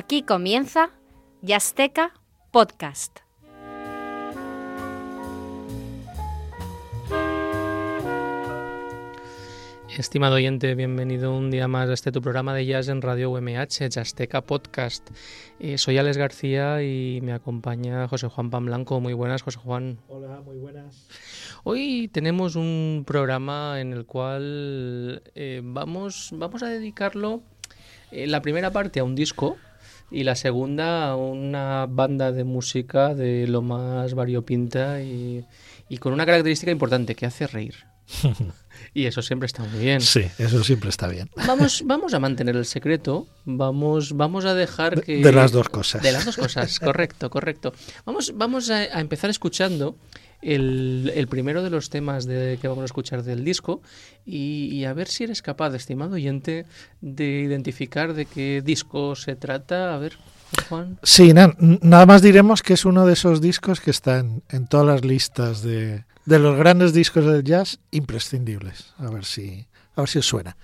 Aquí comienza Yasteca Podcast. Estimado oyente, bienvenido un día más a este tu programa de jazz en Radio UMH, Jazzteca Podcast. Eh, soy Alex García y me acompaña José Juan Pan Blanco. Muy buenas, José Juan. Hola, muy buenas. Hoy tenemos un programa en el cual eh, vamos, vamos a dedicarlo eh, la primera parte a un disco y la segunda una banda de música de lo más variopinta y, y con una característica importante que hace reír. Y eso siempre está muy bien. Sí, eso siempre está bien. Vamos, vamos a mantener el secreto, vamos, vamos a dejar que... De las dos cosas. De las dos cosas, correcto, correcto. Vamos, vamos a, a empezar escuchando el, el, primero de los temas que vamos a escuchar del disco y, y, a ver si eres capaz, estimado oyente, de identificar de qué disco se trata. A ver, Juan. Sí, na, nada más diremos que es uno de esos discos que están en todas las listas de, de los grandes discos del jazz imprescindibles. A ver si, a ver si os suena.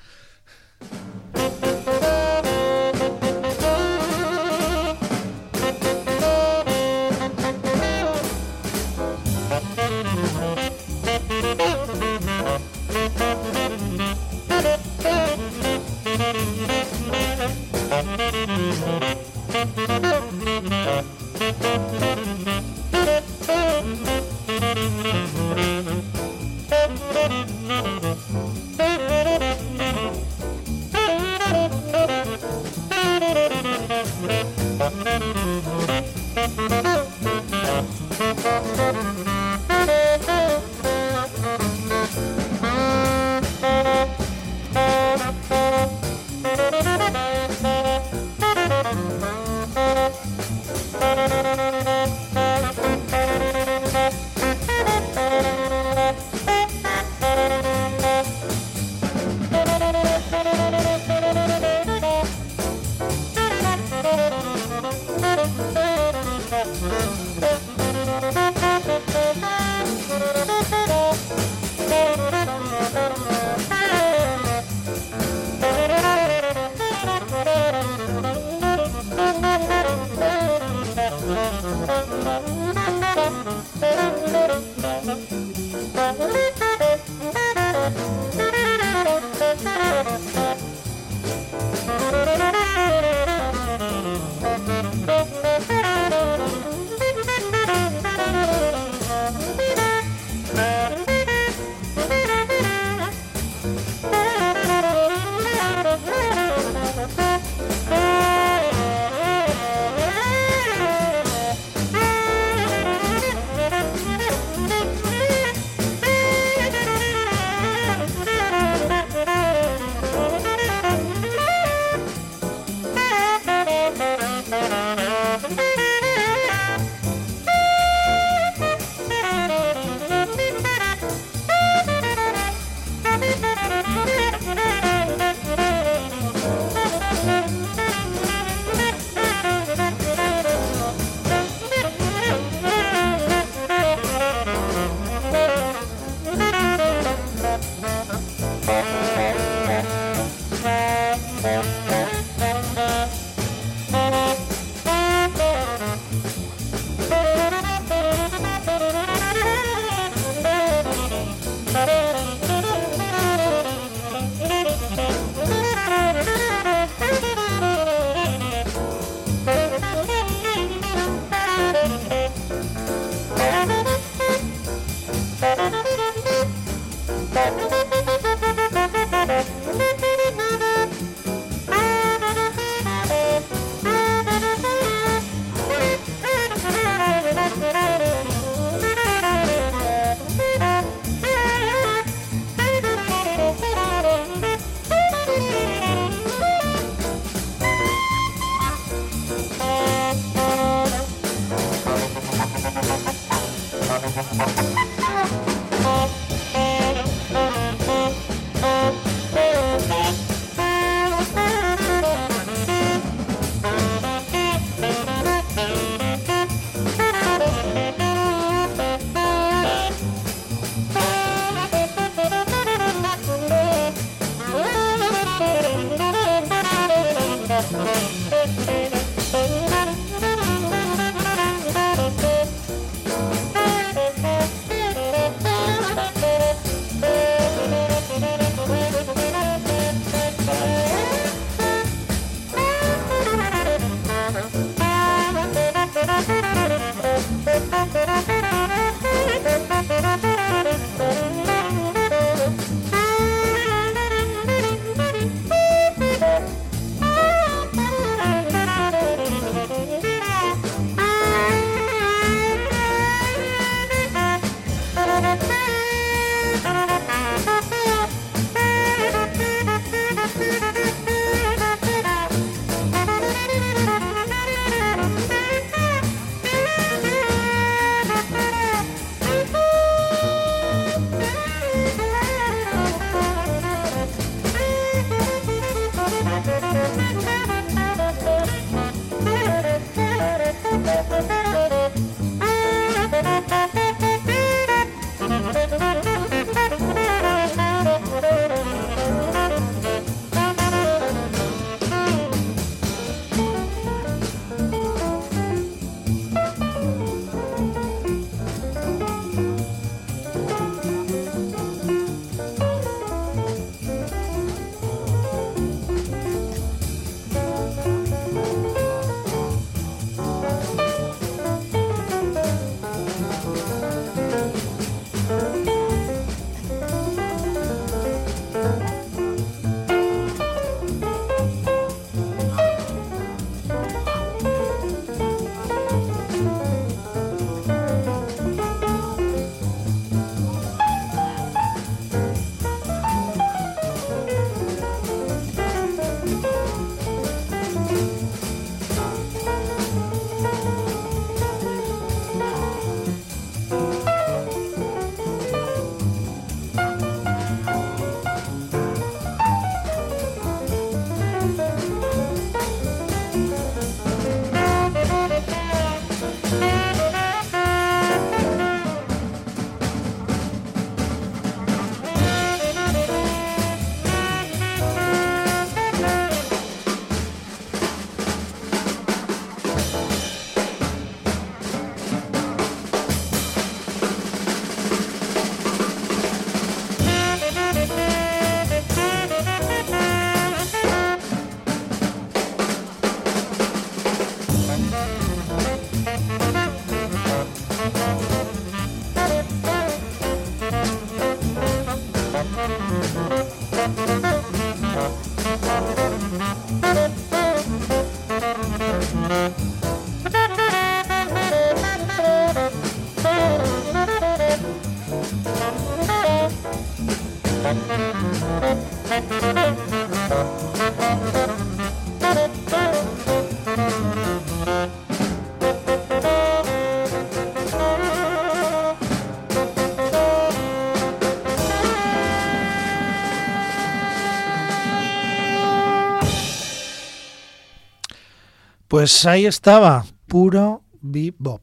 Pues ahí estaba, puro bebop.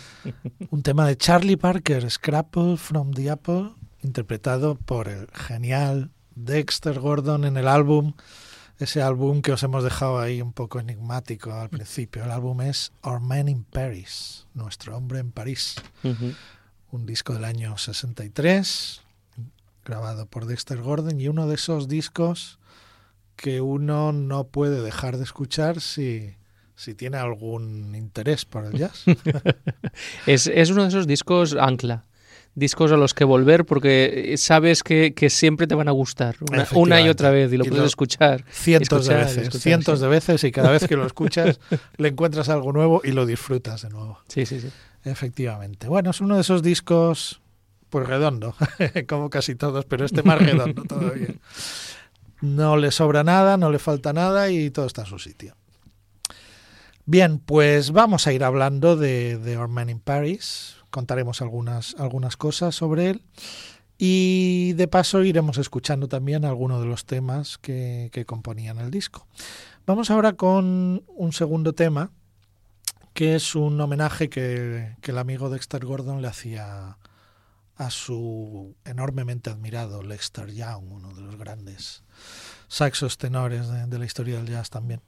Un tema de Charlie Parker, Scrapple from the Apple, interpretado por el genial Dexter Gordon en el álbum, ese álbum que os hemos dejado ahí un poco enigmático al principio. El álbum es Our Man in Paris, Nuestro Hombre en París. Un disco del año 63, grabado por Dexter Gordon, y uno de esos discos que uno no puede dejar de escuchar si, si tiene algún interés por el jazz. es, es, uno de esos discos ancla. Discos a los que volver porque sabes que, que siempre te van a gustar una, una y otra vez y lo y puedes lo, escuchar. Cientos escuchar, de veces, escuchar, cientos sí. de veces y cada vez que lo escuchas le encuentras algo nuevo y lo disfrutas de nuevo. Sí, sí, sí. Efectivamente. Bueno, es uno de esos discos pues redondo, como casi todos, pero este más redondo todavía. No le sobra nada, no le falta nada y todo está a su sitio. Bien, pues vamos a ir hablando de, de Our Man in Paris. Contaremos algunas, algunas cosas sobre él. Y de paso iremos escuchando también algunos de los temas que, que componían el disco. Vamos ahora con un segundo tema, que es un homenaje que, que el amigo Dexter Gordon le hacía a su enormemente admirado Lester Young, uno de los grandes saxos tenores de, la historia del jazz también.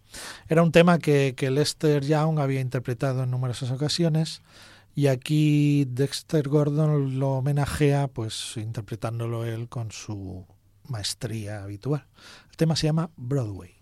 Era un tema que, que, Lester Young había interpretado en numerosas ocasiones y aquí Dexter Gordon lo homenajea pues interpretándolo él con su maestría habitual. El tema se llama Broadway.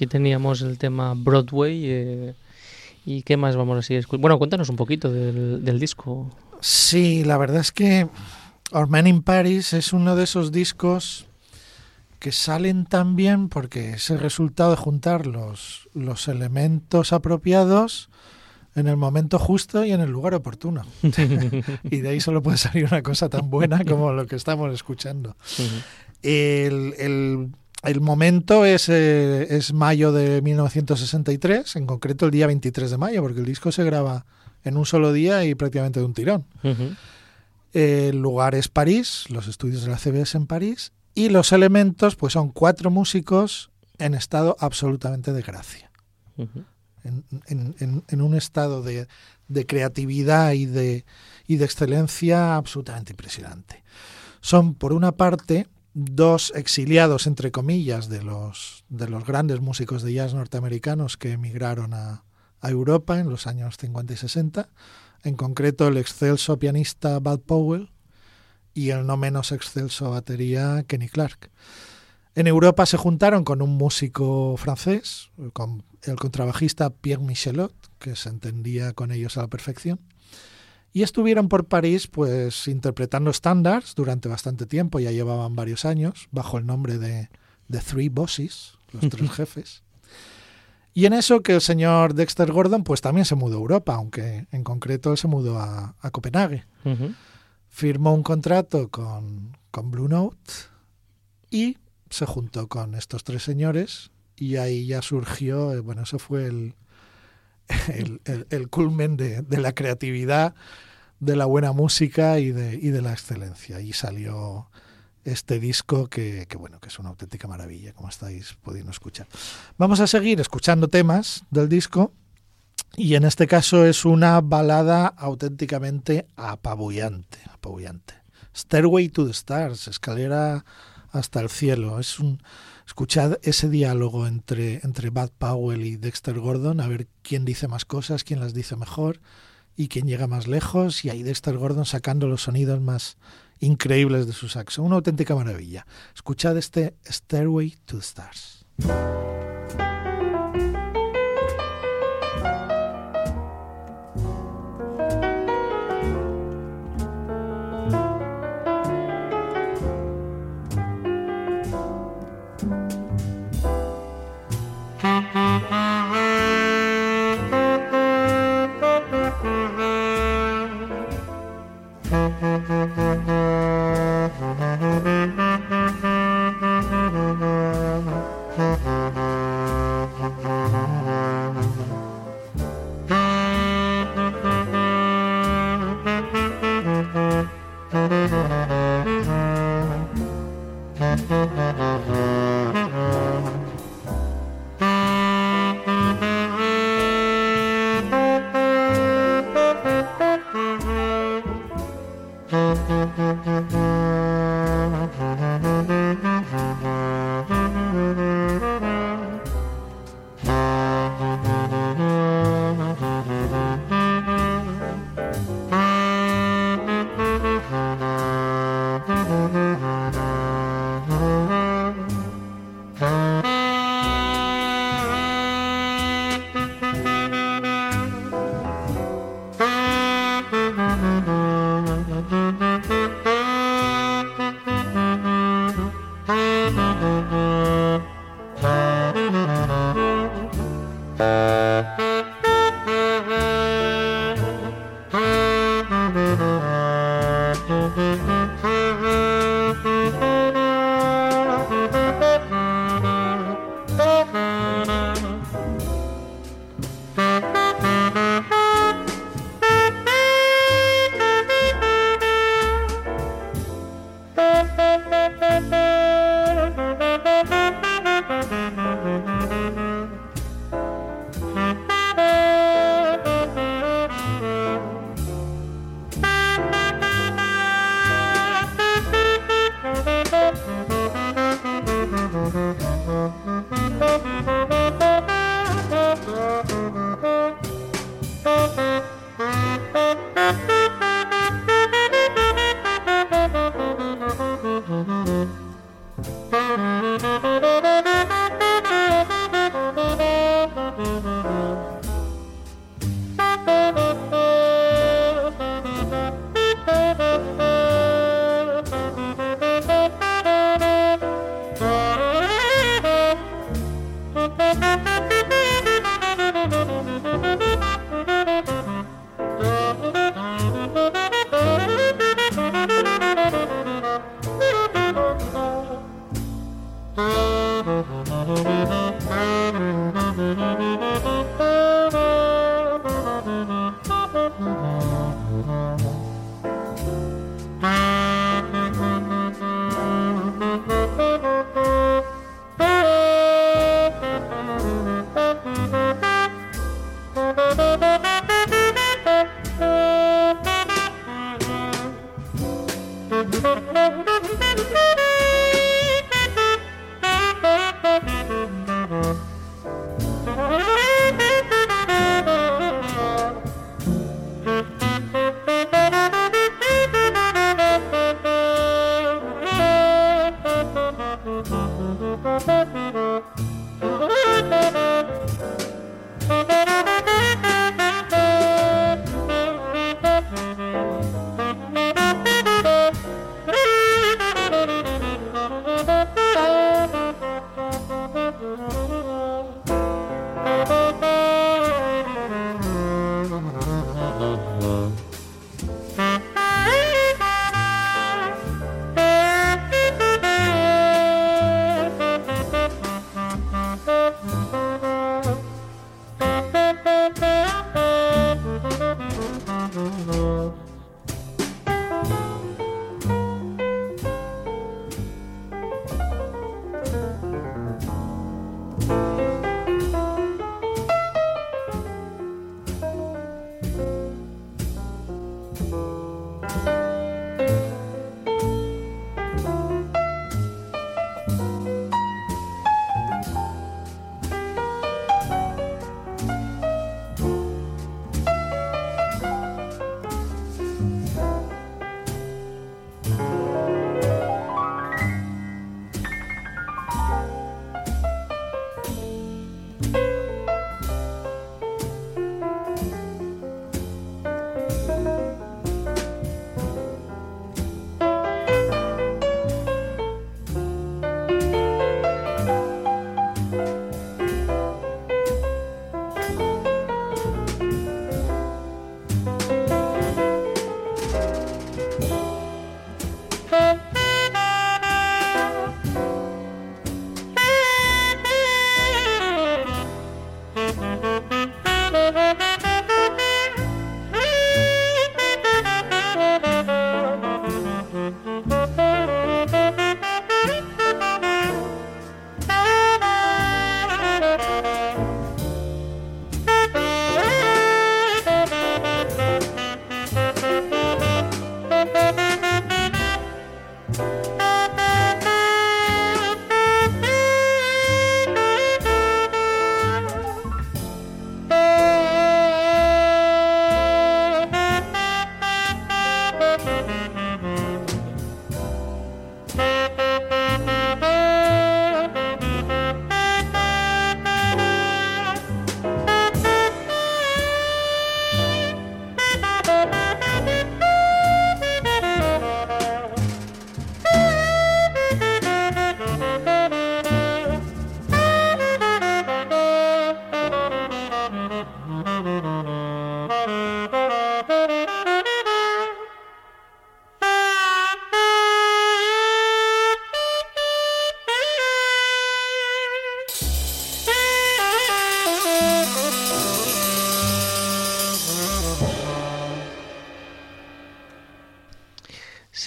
Aquí teníamos el tema Broadway. eh, ¿Y qué más vamos a seguir escuchando? Bueno, cuéntanos un poquito del, del disco. Sí, la verdad es que Our Man in Paris es uno de esos discos que salen tan bien porque es el resultado de juntar los, los elementos apropiados en el momento justo y en el lugar oportuno. y de ahí solo puede salir una cosa tan buena como lo que estamos escuchando. El, el- el momento es, eh, es mayo de 1963, en concreto el día 23 de mayo, porque el disco se graba en un solo día y prácticamente de un tirón. El lugar es París, los estudios de la CBS en París, y los elementos pues son cuatro músicos en estado absolutamente de gracia, Ujú. en, en- en- en un estado de, de creatividad y de, y de excelencia absolutamente impresionante. Son, por una parte, dos exiliados, entre comillas, de los, de los grandes músicos de jazz norteamericanos que emigraron a, Europa en los años 50 y 60, en concreto el excelso pianista Bud Powell y el no menos excelso batería Kenny Clark. En Europa se juntaron con un músico francés, con el contrabajista Pierre Michelot, que se entendía con ellos a la perfección, y estuvieron por París pues interpretando estándares durante bastante tiempo, ya llevaban varios años, bajo el nombre de The Three Bosses, los tres jefes. Y en eso que el señor Dexter Gordon pues también se mudó a Europa, aunque en concreto se mudó a, a Copenhague. Firmó un contrato con, con Blue Note y se juntó con estos tres señores y ahí ya surgió, eh, bueno, eso fue el, el, culmen de, la creatividad, de la buena música y de, la excelencia. Y salió este disco que, que, bueno, que es una auténtica maravilla, como estáis pudiendo escuchar. Vamos a seguir escuchando temas del disco y en este caso es una balada auténticamente apabullante, apabullante. Stairway to the Stars, escalera hasta el cielo. Es un escuchad ese diálogo entre entre Bud Powell y Dexter Gordon, a ver quién dice más cosas, quién las dice mejor y quién llega más lejos y ahí Dexter Gordon sacando los sonidos más increíbles de su saxo. Una auténtica maravilla. Escuchad este Stairway to the Stars.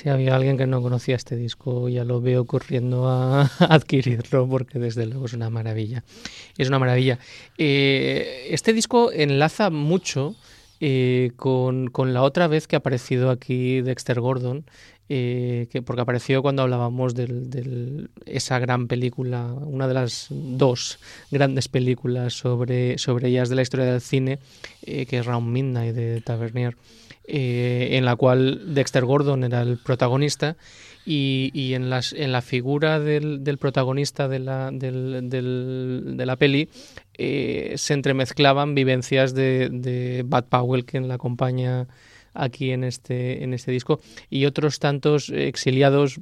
Si había alguien que no conocía este disco, ya lo veo corriendo a adquirirlo porque desde luego es una maravilla. Es una maravilla. Eh, este disco enlaza mucho eh, con, con, la otra vez que ha aparecido aquí Dexter Gordon, eh, que, porque apareció cuando hablábamos de esa gran película, una de las dos grandes películas sobre, sobre ellas de la historia del cine, que es Round Midnight de Tavernier. Eh, en la cual Dexter Gordon era el protagonista y, y en, las, en la figura del, del protagonista de la, del, del, de la peli eh, se entremezclaban vivencias de, de Bud Powell, quien la acompaña aquí en este, en este disco, y otros tantos exiliados,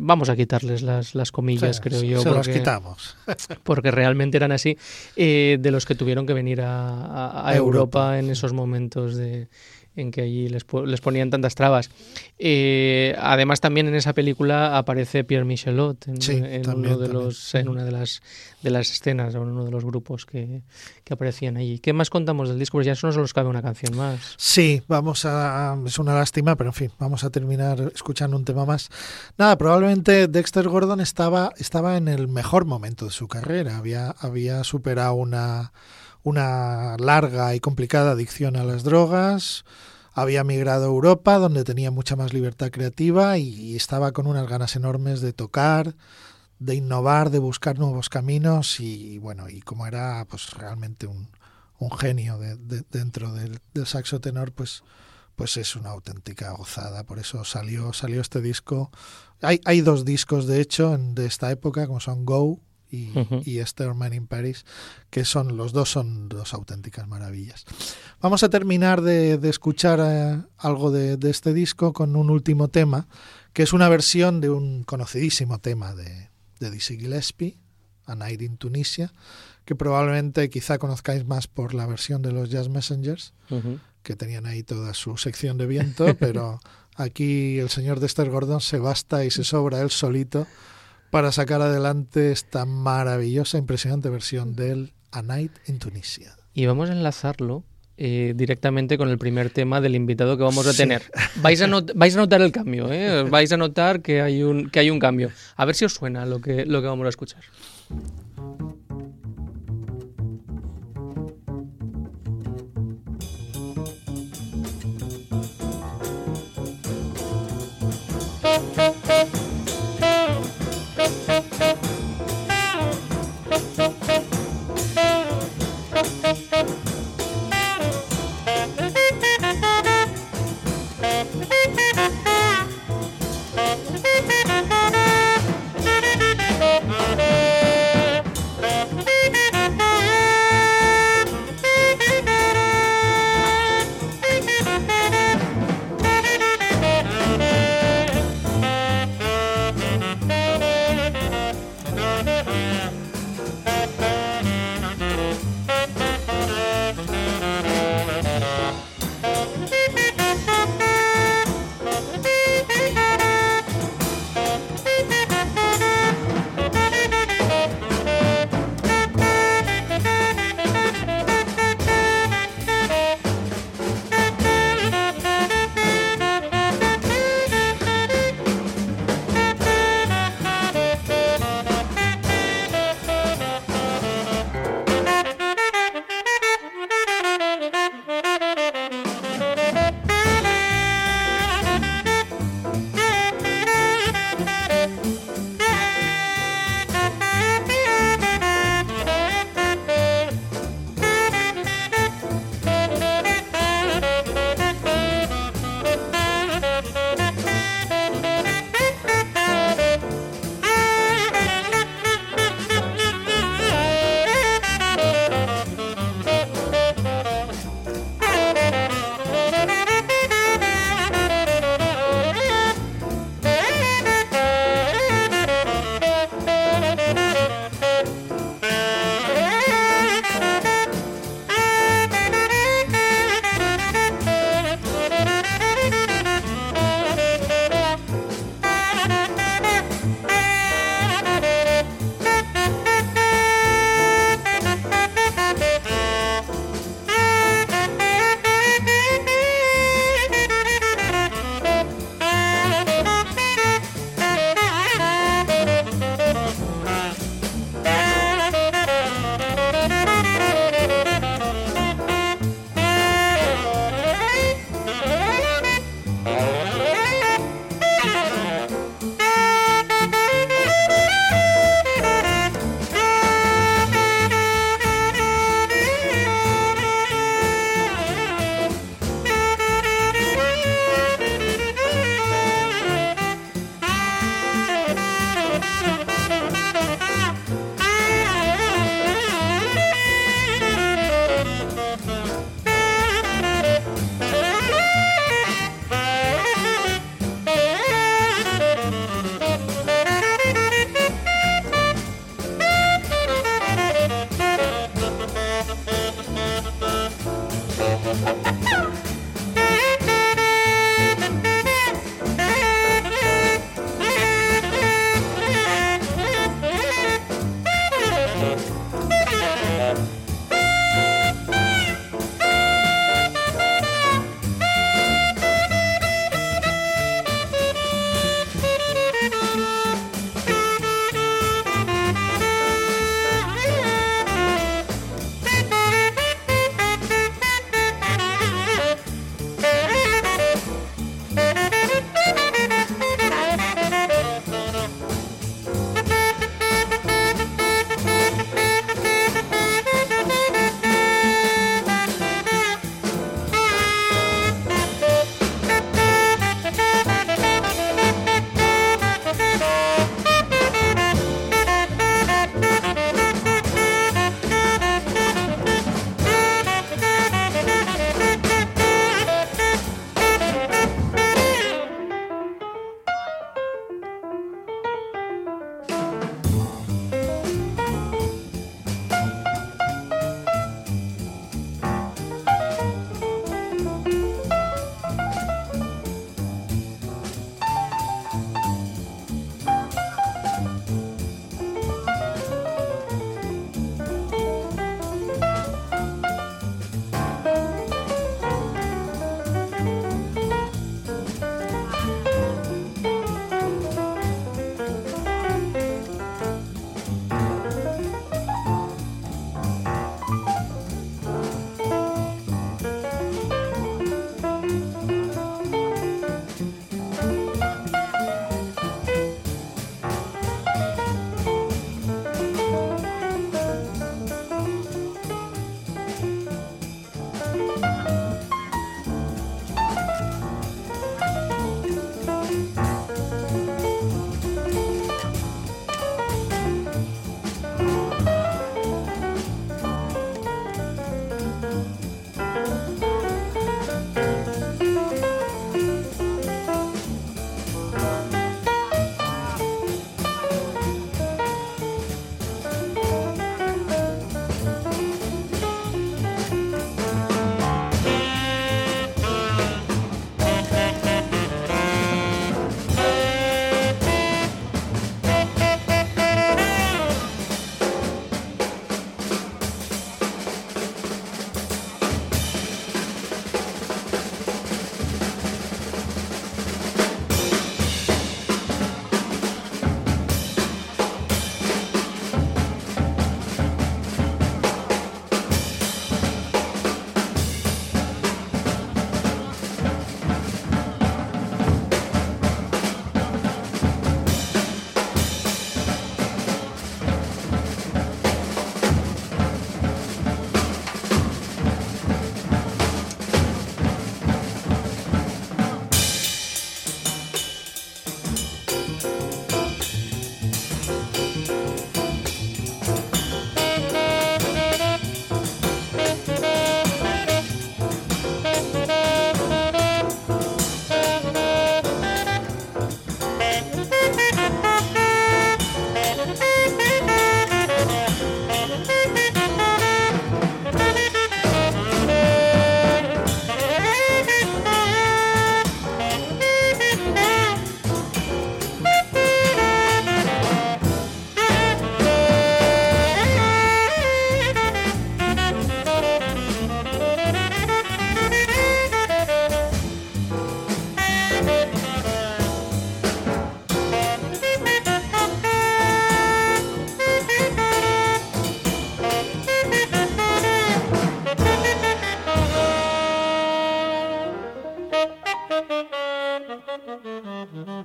vamos a quitarles las, las comillas, Sí, creo se yo. los porque- quitamos. porque realmente eran así, eh, de los que tuvieron que venir a, a- Europa, Europa, en esos momentos de en que allí les, les ponían tantas trabas. Eh, además, también en esa película aparece Pierre Michelot en, Sí, en también, uno de también. los, en una de las, de las escenas, o en uno de los grupos que, que aparecían allí. ¿Qué más contamos del disco? Pues ya solo nos cabe una canción más. Sí, vamos a. Es una lástima, pero en fin, vamos a terminar escuchando un tema más. Nada, probablemente Dexter Gordon estaba, estaba en el mejor momento de su carrera. Había, había superado una, una larga y complicada adicción a las drogas. Había migrado a Europa, donde tenía mucha más libertad creativa y, estaba con unas ganas enormes de tocar, de innovar, de buscar nuevos caminos y bueno, y como era pues realmente un, genio de- de- dentro del, del saxo tenor, pues, pues es una auténtica gozada. Por eso salió, salió este disco. Hay, hay dos discos, de hecho, de esta época, como son Go y, Ujú. y Esther Man in Paris, que son los dos son dos auténticas maravillas. Vamos a terminar de, de escuchar eh, algo de, de este disco con un último tema, que es una versión de un conocidísimo tema de, de Dizzy Gillespie, A Night in Tunisia, que probablemente quizá conozcáis más por la versión de los Jazz Messengers, Ujú. que tenían ahí toda su sección de viento, pero aquí el señor Dexter Gordon se basta y se sobra él solito para sacar adelante esta maravillosa, impresionante versión del A Night in Tunisia. Y vamos a enlazarlo eh, directamente con el primer tema del invitado que vamos a Sí. tener. Vais a, not- vais a notar el cambio, ¿eh? Vais a notar que hay un, que hay un cambio. A ver si os suena lo que, lo que vamos a escuchar.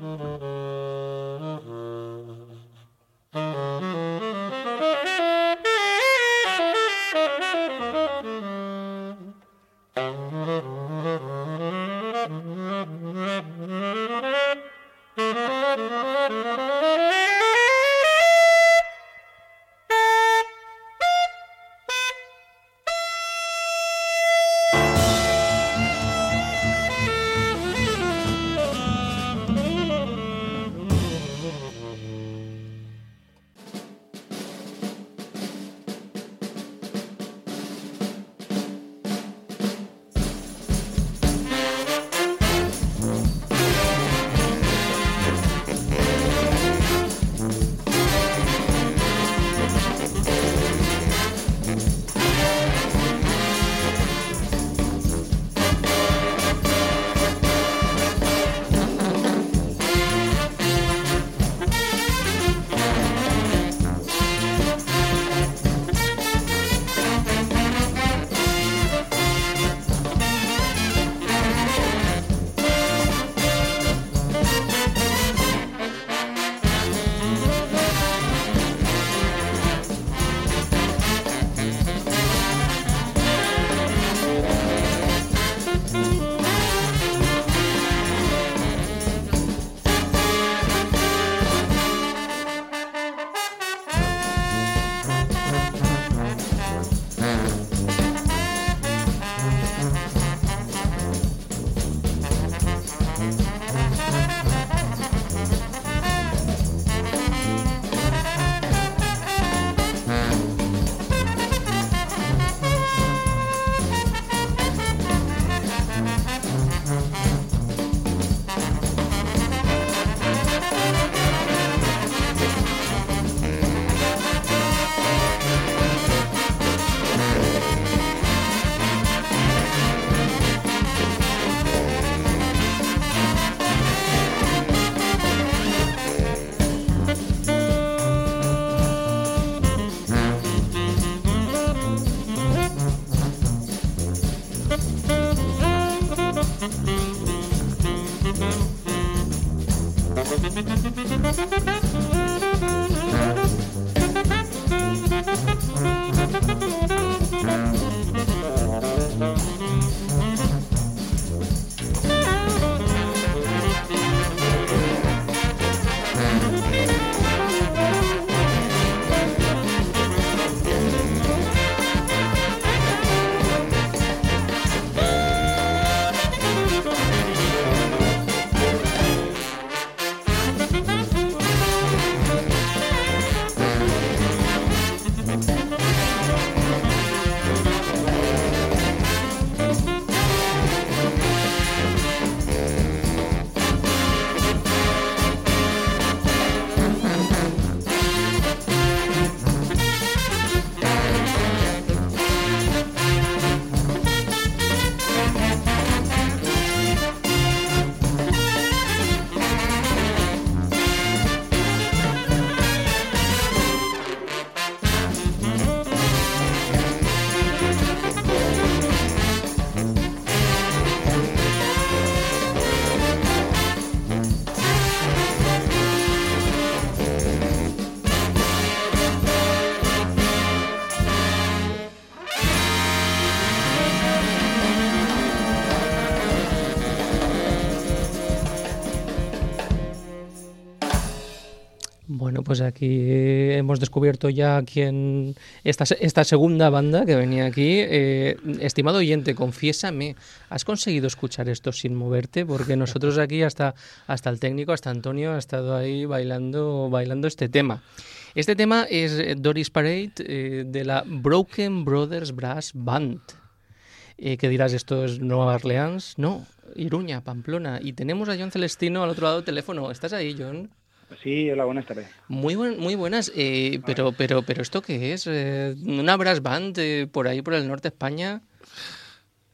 Mm-hmm. Pues aquí hemos descubierto ya quién esta, esta segunda banda que venía aquí. Eh, estimado oyente, confiésame, ¿has conseguido escuchar esto sin moverte? Porque nosotros aquí hasta, hasta el técnico, hasta Antonio, ha estado ahí bailando, bailando este tema. Este tema es Doris Parade eh, de la Broken Brothers Brass Band. Eh, que dirás, esto es Nueva Orleans. No, Iruña, Pamplona. Y tenemos a John Celestino al otro lado del teléfono. ¿Estás ahí, John? Sí, hola, buenas tardes. Muy, muy buenas, eh, pero, pero, pero ¿esto qué es? Eh, ¿Una brass band eh, por ahí, por el norte de España?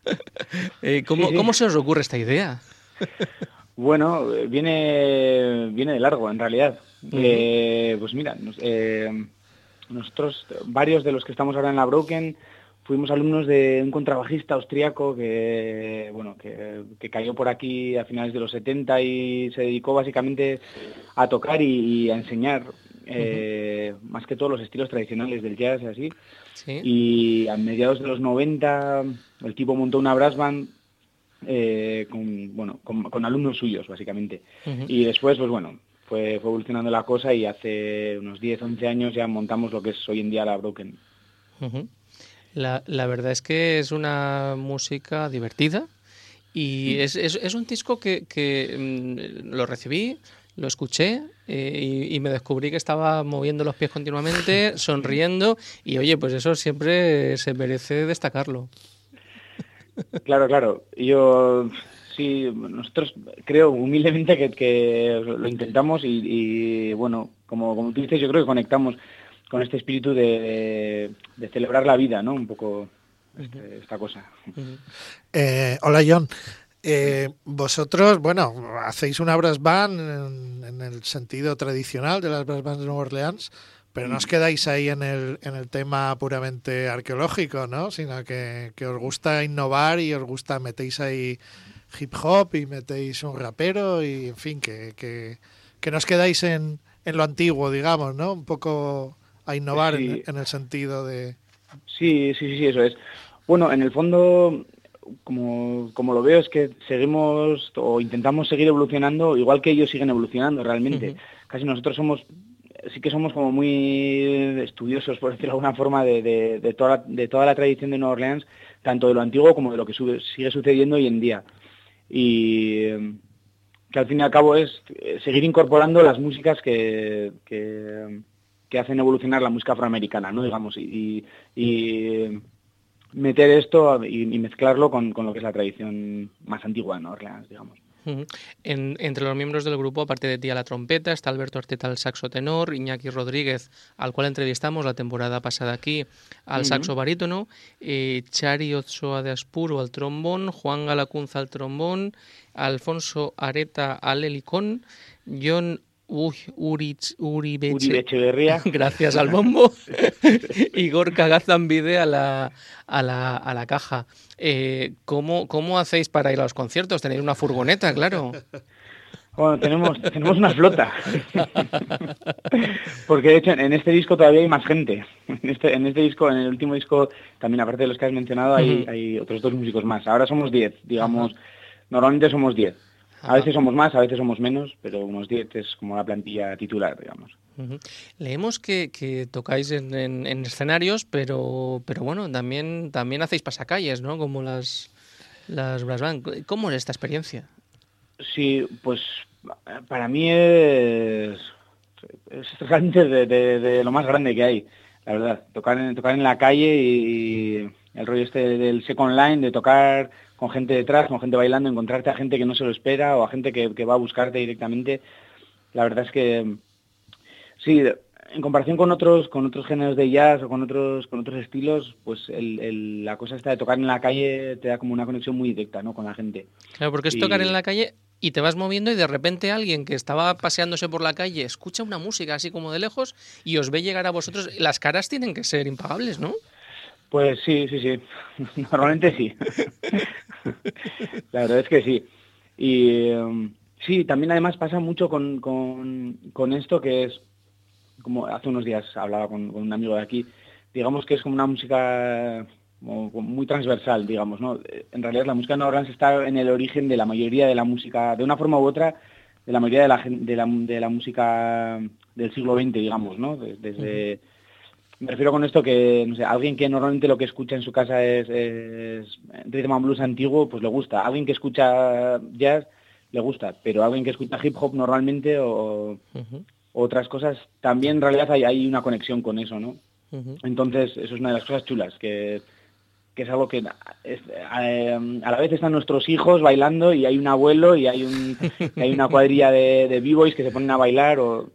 ¿cómo, ¿Cómo se os ocurre esta idea? bueno, viene, viene de largo, en realidad. pues mira, nosotros, varios de los que estamos ahora en la Broken, fuimos alumnos de un contrabajista austriaco que, bueno, que, cayó por aquí a finales de los 70 y se dedicó básicamente a tocar y, a enseñar eh, más que todos los estilos tradicionales del jazz y así. Sí. Y a mediados de los 90 el tipo montó una brass band eh, con, bueno, con, con alumnos suyos, básicamente. Y después, pues bueno, fue, fue evolucionando la cosa y hace unos 10, 11 años ya montamos lo que es hoy en día la Broken. La, la verdad es que es una música divertida y es, es- es un disco que, que, mm, lo recibí, lo escuché eh, y, y me descubrí que estaba moviendo los pies continuamente, sonriendo y oye, pues eso siempre se merece destacarlo. Claro, claro. Yo sí, nosotros creo humildemente que, que lo intentamos y, y, bueno, como, como tú dices, yo creo que conectamos con este espíritu de, de- de celebrar la vida, ¿no? Un poco este- esta cosa. Eh, hola John. Eh, vosotros, bueno, hacéis una brass band en, en el sentido tradicional de las brass bands de Nueva Orleans, pero no os quedáis ahí en el, en el tema puramente arqueológico, ¿no? Sino que, que os gusta innovar y os gusta, metéis ahí hip hop y metéis un rapero y, en fin, que, que, que no os quedáis en, en lo antiguo, digamos, ¿no? Un poco a innovar en, Sí. en el sentido de... Sí, sí, sí, eso es. Bueno, en el fondo, como, como lo veo, es que seguimos o intentamos seguir evolucionando, igual que ellos siguen evolucionando realmente. Casi nosotros somos, sí que somos como muy estudiosos, por decirlo de alguna forma, de, de, de toda, la, de toda la tradición de Nueva Orleans, tanto de lo antiguo como de lo que sube- sigue sucediendo hoy en día. Y que al fin y al cabo es eh, seguir incorporando las músicas que, que, que hacen evolucionar la música afroamericana, ¿no? Digamos, y, y meter esto y, y mezclarlo con, con lo que es la tradición más antigua de Nueva Orleans, digamos. En- entre los miembros del grupo, aparte de ti a la trompeta, está Alberto Arteta al saxo tenor, Iñaki Rodríguez, al cual entrevistamos la temporada pasada aquí, al saxo barítono, eh, Chari Ochoa de Aspuro al trombón, Juan Galacunza al trombón, Alfonso Areta al helicón, John Uy, Urich, Uribeche- Uribe Echeverría. gracias al bombo, y Gorka Gazambide a la, a la, a la caja. Eh, ¿cómo, ¿Cómo hacéis para ir a los conciertos? Tenéis una furgoneta, claro. Bueno, tenemos, tenemos una flota. Porque de hecho en este disco todavía hay más gente. En este, en este disco, en el último disco, también aparte de los que has mencionado, hay, hay otros dos músicos más. Ahora somos 10, digamos. Normalmente somos 10. Ajá. A veces somos más, a veces somos menos, pero unos 10 es como la plantilla titular, digamos. Leemos que, que tocáis en, en- en escenarios, pero, pero bueno, también, también hacéis pasacalles, ¿no? Como las, las brass band. ¿Cómo es esta experiencia? Sí, pues para mí es, es realmente de, de- de lo más grande que hay, la verdad. Tocar en, tocar en la calle y, el rollo este del second line, de tocar con gente detrás, con gente bailando, encontrarte a gente que no se lo espera o a gente que, que va a buscarte directamente. La verdad es que sí, en comparación con otros con otros géneros de jazz o con otros con otros estilos, pues el- el- la cosa esta de tocar en la calle te da como una conexión muy directa, ¿no? Con la gente. Claro, porque es tocar en la calle y te vas moviendo y de repente alguien que estaba paseándose por la calle escucha una música así como de lejos y os ve llegar a vosotros. Las caras tienen que ser impagables, ¿no? Pues sí, sí, sí. Normalmente sí. La verdad es que sí. Y em, sí, también además pasa mucho con, con, con esto que es, como hace unos días hablaba con, con un amigo de aquí, digamos que es como una música muy transversal, digamos, ¿no? En realidad la música Orleans está en el origen de la mayoría de la música, de una forma u otra, de la mayoría de la, de la, de la música del siglo XX, digamos, ¿no? De- Desde... Me refiero con esto que, no sé, alguien que normalmente lo que escucha en su casa es, es rhythm and blues antiguo, pues le gusta. Alguien que escucha jazz, le gusta. Pero alguien que escucha hip hop normalmente o, otras cosas, también en realidad hay, hay una conexión con eso, ¿no? Entonces, eso es una de las cosas chulas, que, que es algo que es- eh, a la vez están nuestros hijos bailando y hay un abuelo y hay, un, y hay una cuadrilla de, de b-boys que se ponen a bailar o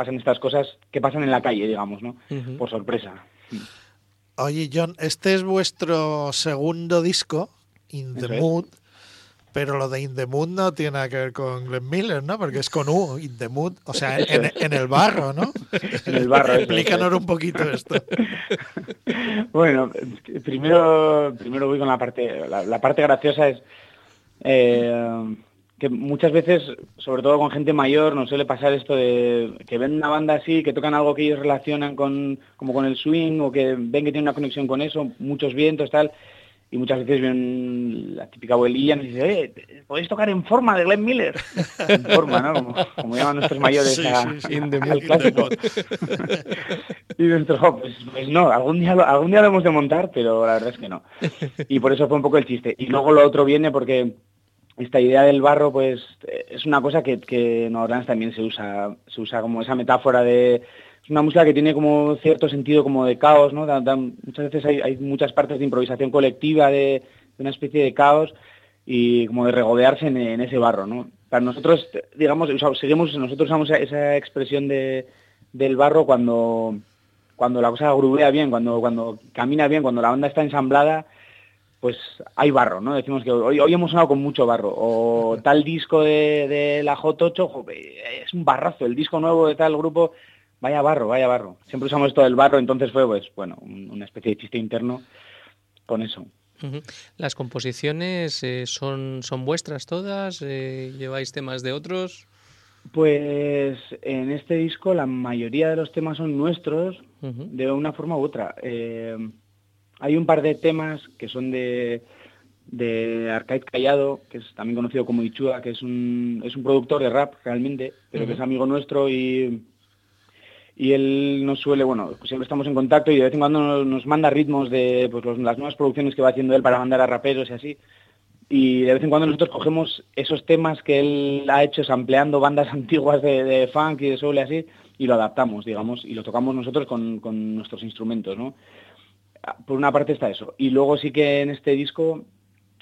pasan estas cosas que pasan en la calle, digamos, ¿no? Por sorpresa. Oye, John, este es vuestro segundo disco, In the es. Mood, pero lo de In the Mood no tiene nada que ver con Glenn Miller, ¿no? Porque es con U, In the Mood, o sea, en, en- el barro, ¿no? En el barro. Explícanos un poquito esto. Bueno, primero, primero voy con la parte, la, la parte graciosa es, eh, que muchas veces, sobre todo con gente mayor, nos suele pasar esto de que ven una banda así, que tocan algo que ellos relacionan con, como con el swing, o que ven que tiene una conexión con eso, muchos vientos, tal, y muchas veces ven la típica abuelilla y dice, oye, ¿podéis tocar en forma de Glenn Miller? en forma, ¿no? Como, como llaman nuestros mayores Sí, a, sí, sí. a- In the al mood, clásico. y dentro, "Jo, pues, pues no, algún día, lo, algún día lo hemos de montar, pero la verdad es que no. Y por eso fue un poco el chiste. Y luego lo otro viene porque esta idea del barro, pues, eh, es una cosa que, que en Orleans también se usa, se usa como esa metáfora de... Es una música que tiene como cierto sentido como de caos, ¿no? Muchas veces hay, hay muchas partes de improvisación colectiva, de, una especie de caos y como de regodearse en, ese barro, ¿no? Para nosotros, digamos, seguimos, nosotros usamos esa expresión de, del barro cuando, cuando la cosa grubea bien, cuando, cuando camina bien, cuando la banda está ensamblada, pues hay barro, ¿no? Decimos que hoy, hoy hemos sonado con mucho barro. O tal disco de, de la J8, jope, es un barrazo. El disco nuevo de tal grupo, vaya barro, vaya barro. Siempre usamos esto del barro, entonces fue, pues, bueno, un- una especie de chiste interno con eso. Las composiciones eh, son, son vuestras todas, Eh, lleváis temas de otros. Pues en este disco la mayoría de los temas son nuestros de una forma u otra. Eh, hay un par de temas que son de, de Arcade Callado, que es también conocido como Ichua, que es un, es un productor de rap realmente, pero que es amigo nuestro y, y él nos suele, bueno, pues siempre estamos en contacto y de vez en cuando nos, nos manda ritmos de pues, los- las nuevas producciones que va haciendo él para mandar a raperos y así. Y de vez en cuando nosotros cogemos esos temas que él ha hecho sampleando bandas antiguas de, de funk y de soul y así, y lo adaptamos, digamos, y lo tocamos nosotros con, con nuestros instrumentos, ¿no? Por una parte está eso. Y luego sí que en este disco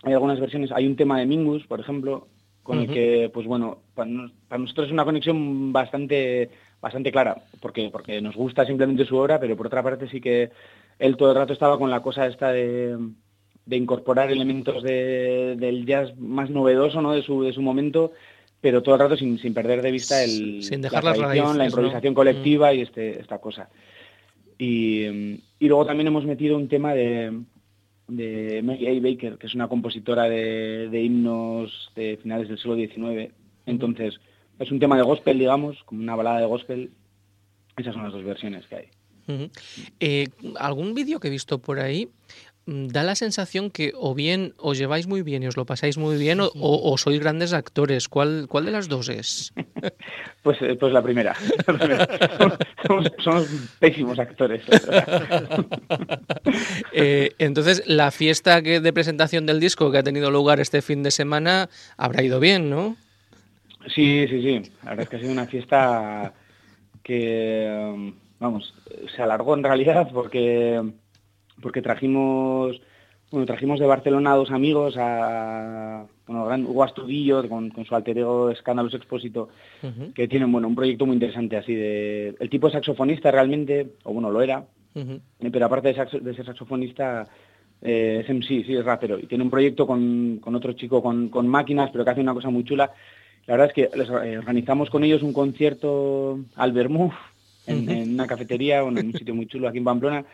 hay algunas versiones, hay un tema de Mingus, por ejemplo, con el que, pues bueno, para, nos- para nosotros es una conexión bastante bastante clara, porque, porque nos gusta simplemente su obra, pero por otra parte sí que él todo el rato estaba con la cosa esta de, de incorporar elementos de- del jazz más novedoso ¿no? de, su, de su momento, pero todo el rato sin, sin perder de vista el, Sin la dejar las tradición, raíces, la ¿no? improvisación colectiva y este, esta cosa. Y, y luego también hemos metido un tema de, Maggie A. Baker, que es una compositora de, himnos de finales del siglo XIX. Entonces, es un tema de gospel, digamos, como una balada de gospel. Esas son las dos versiones que hay. Eh, algún vídeo que he visto por ahí da la sensación que o bien os lleváis muy bien y os lo pasáis muy bien o, o- o sois grandes actores. ¿Cuál, ¿Cuál de las dos es? Pues, eh, pues la primera. La primera. somos, somos pésimos actores. Eh, entonces, la fiesta que, de presentación del disco que ha tenido lugar este fin de semana habrá ido bien, ¿no? Sí, sí, sí. La verdad es que ha sido una fiesta que, um, vamos, se alargó en realidad porque, porque trajimos, bueno, trajimos de Barcelona a dos amigos, a bueno, gran Hugo Astudillo con, con su alter ego Escándalos Expósito, que tienen bueno, un proyecto muy interesante así de... El tipo es saxofonista realmente, o bueno, lo era, eh, pero aparte de, saxo- de ser saxofonista, eh, es MC, sí, es rapero. Y tiene un proyecto con, con otro chico con, con máquinas, pero que hace una cosa muy chula. La verdad es que les, eh, organizamos con ellos un concierto al Bermú, en una cafetería, bueno, en un sitio muy chulo aquí en Pamplona,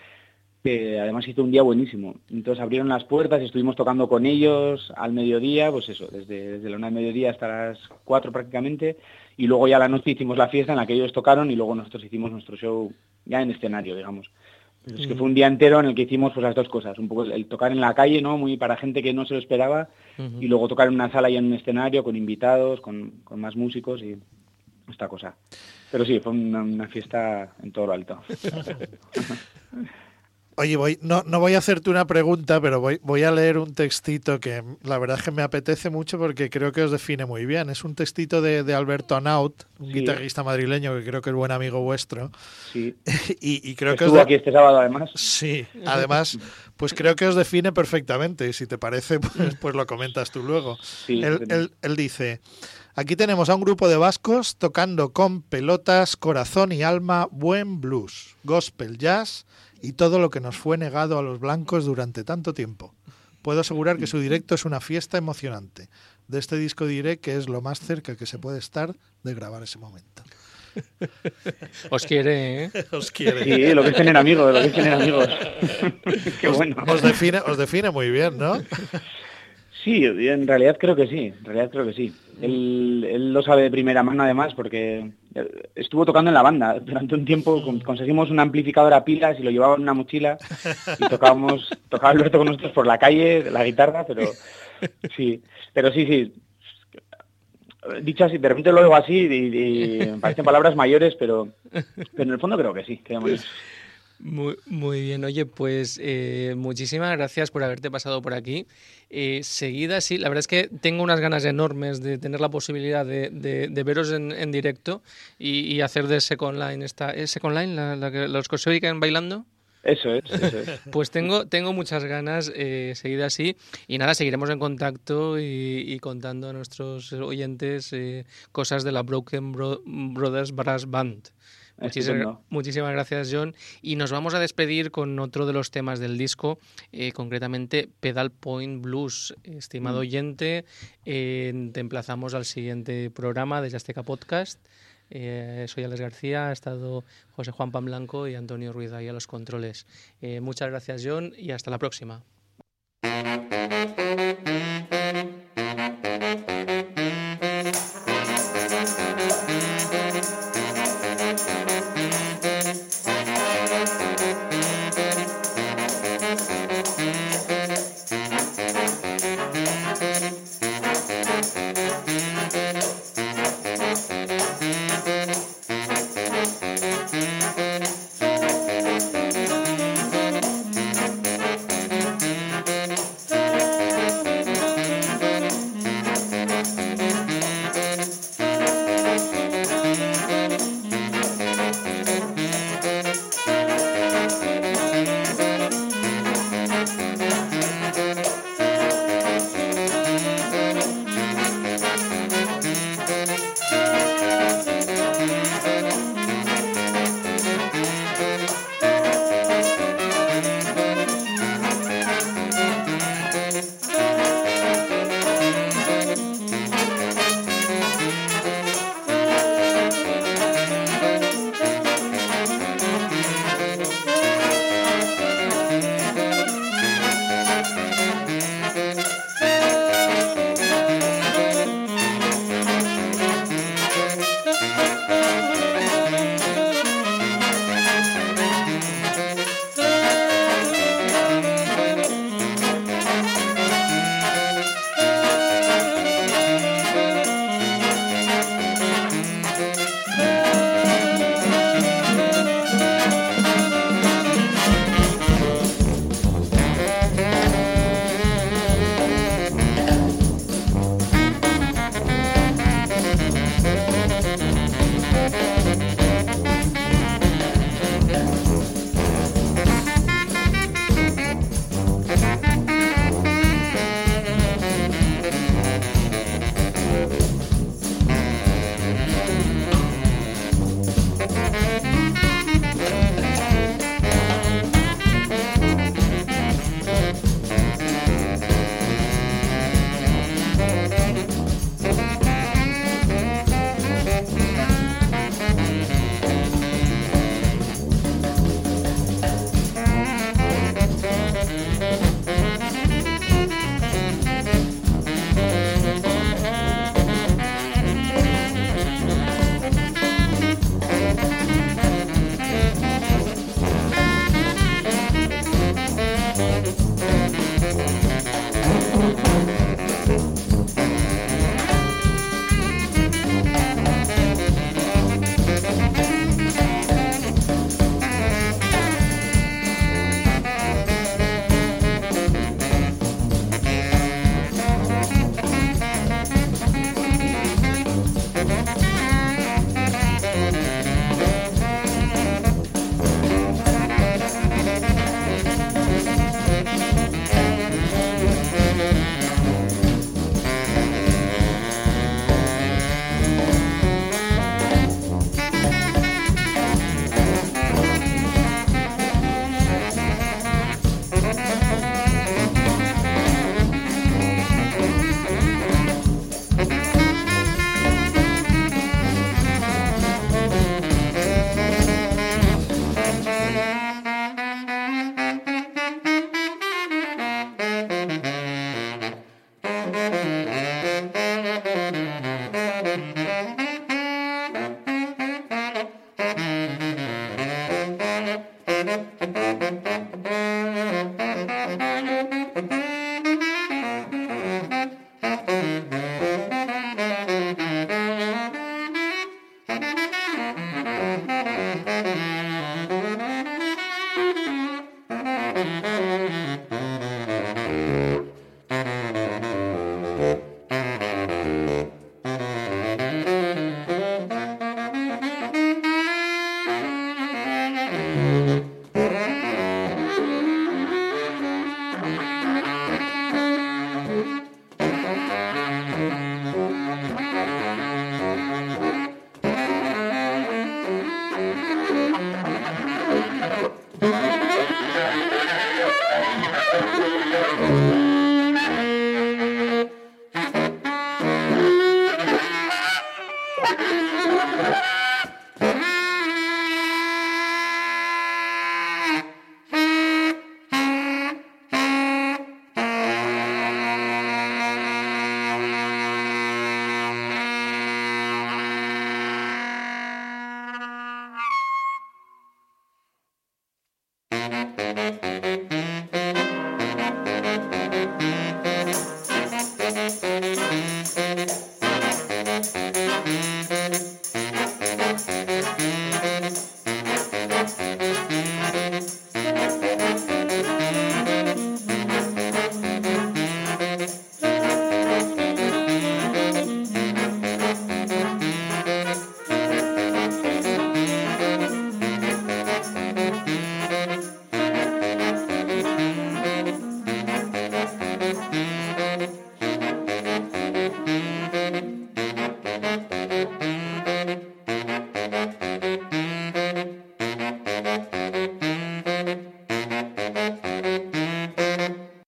que además hizo un día buenísimo. Entonces abrieron las puertas y estuvimos tocando con ellos al mediodía, pues eso, desde, desde la una del mediodía hasta las cuatro prácticamente, y luego ya a la noche hicimos la fiesta en la que ellos tocaron y luego nosotros hicimos nuestro show ya en escenario, digamos. Es que fue un día entero en el que hicimos pues las dos cosas, un poco el, tocar en la calle, ¿no? Muy para gente que no se lo esperaba, y luego tocar en una sala y en un escenario con invitados, con, con más músicos y esta cosa. Pero sí, fue una, una fiesta en todo lo alto. Oye, voy, no, no voy a hacerte una pregunta, pero voy, voy a leer un textito que la verdad es que me apetece mucho porque creo que os define muy bien. Es un textito de, de Alberto Anaut, un Sí. guitarrista madrileño que creo que es buen amigo vuestro. Sí. Y, y creo Que que os aquí este sábado además. Sí, además, pues creo que os define perfectamente. Y si te parece, pues, pues lo comentas tú luego. Sí, él, él- él dice, aquí tenemos a un grupo de vascos tocando con pelotas, corazón y alma, buen blues, gospel, jazz y todo lo que nos fue negado a los blancos durante tanto tiempo. Puedo asegurar que su directo es una fiesta emocionante. De este disco diré que es lo más cerca que se puede estar de grabar ese momento. Os quiere, ¿eh? Os quiere. Sí, lo que es tener amigos, lo que es tener amigos. Qué Os- bueno. os, define, os define muy bien, ¿no? Sí, en realidad creo que sí, en realidad creo que sí. Él, él lo sabe de primera mano además porque estuvo tocando en la banda durante un tiempo. Conseguimos un amplificador a pilas y lo llevaba en una mochila y tocábamos, tocaba Alberto con nosotros por la calle, la guitarra, pero sí, pero sí, sí. Dicho así, de repente lo oigo así y, me parecen palabras mayores, pero, pero en el fondo creo que sí. Que muy, muy bien, oye, pues eh, muchísimas gracias por haberte pasado por aquí. Eh, seguida, sí, la verdad es que tengo unas ganas enormes de tener la posibilidad de, de, veros en, en directo y, hacer de Second Line, esta, ¿es Second Line la, la, los que se oigan bailando? Eso es, eso es. Pues tengo, tengo muchas ganas, eh, seguida así. Y nada, seguiremos en contacto y, contando a nuestros oyentes eh, cosas de la Broken Brothers Brass Band. Muchísimas, gracias, John. Y nos vamos a despedir con otro de los temas del disco, eh, concretamente Pedal Point Blues. Estimado mm. oyente, eh, te emplazamos al siguiente programa de Azteca Podcast. Eh, soy Alex García, ha estado José Juan Pan Blanco y Antonio Ruiz ahí a los controles. muchas gracias, John, y hasta la próxima.